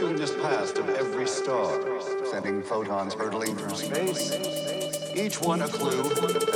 multitudinous past of every star, sending photons hurtling through space, each one a clue.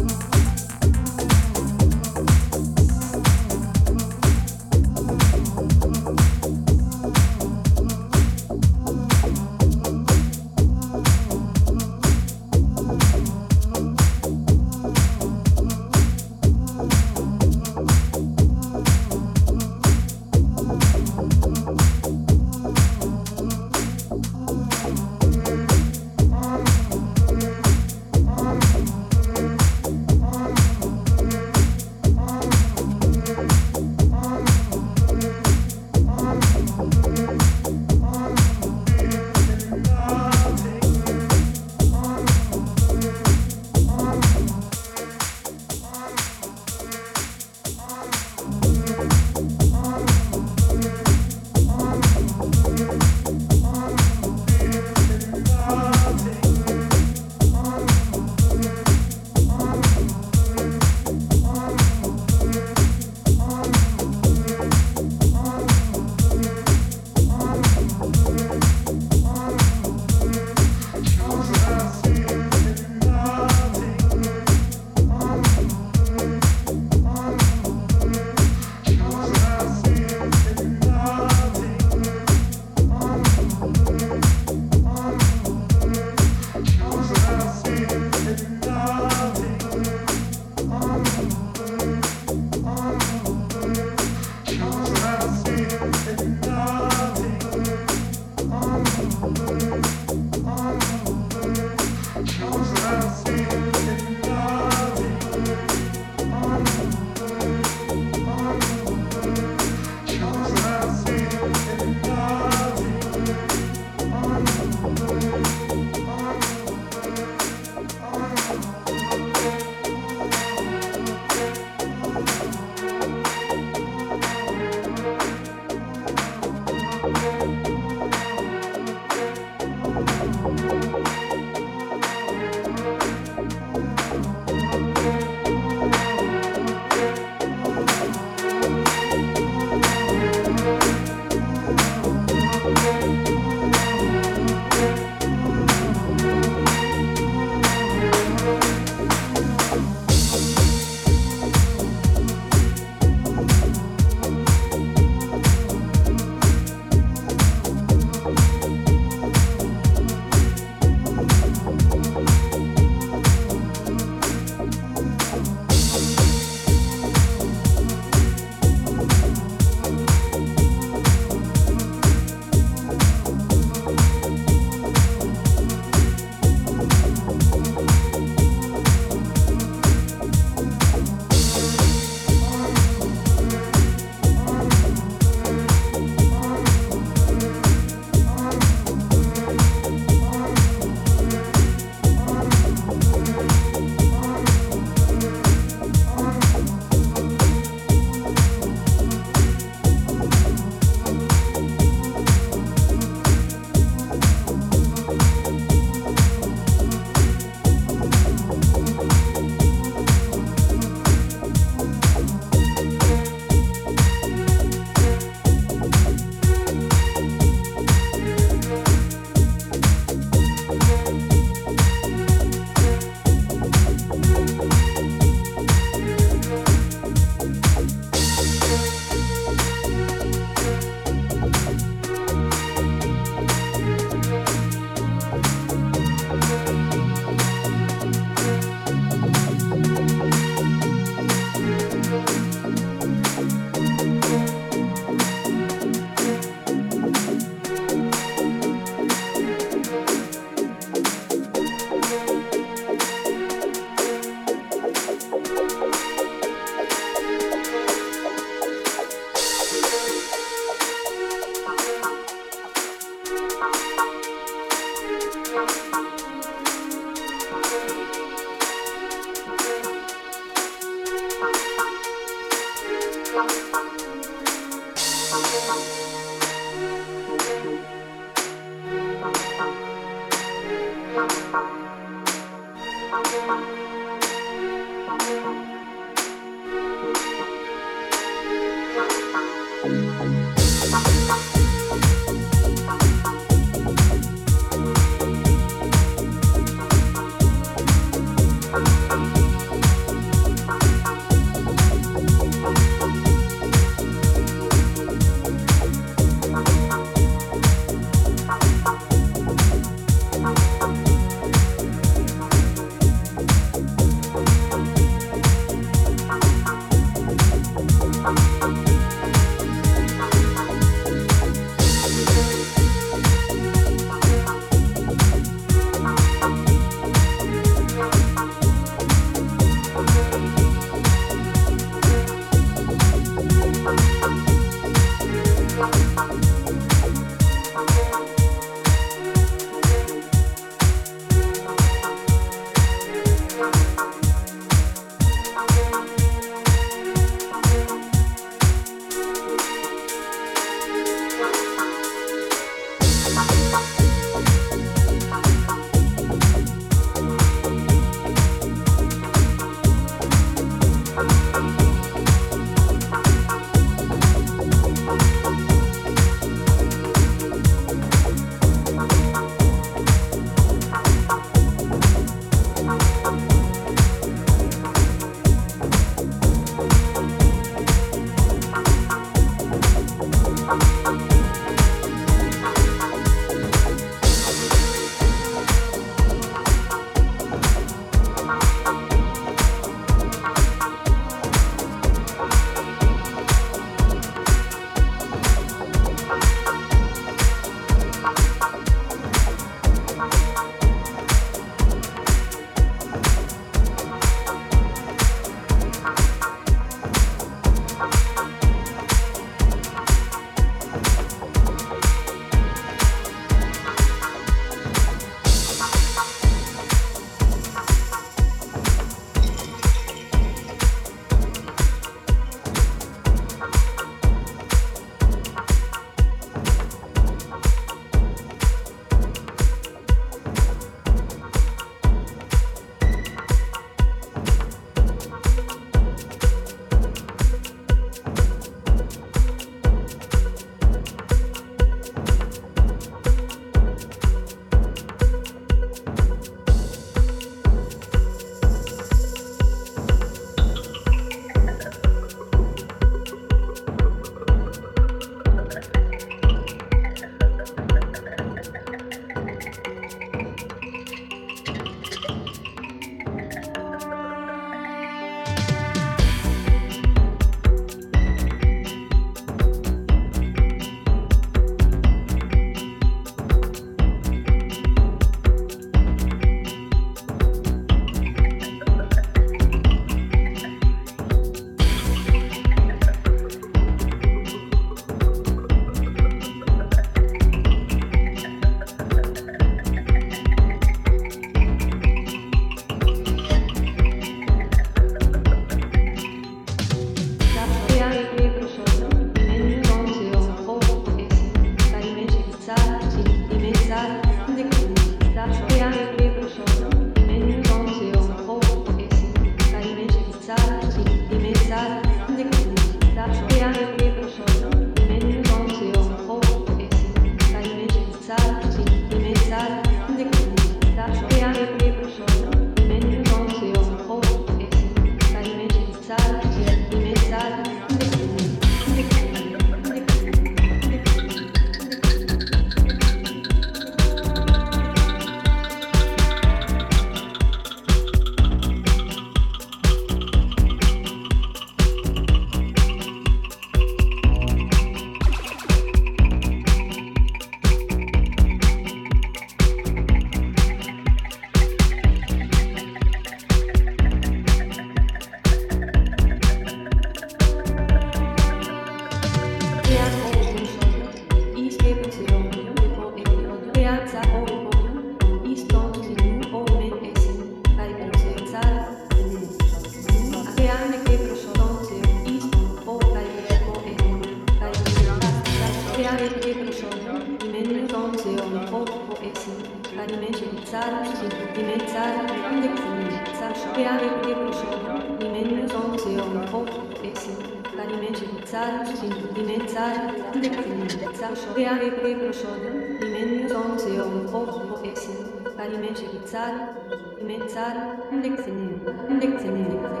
Thank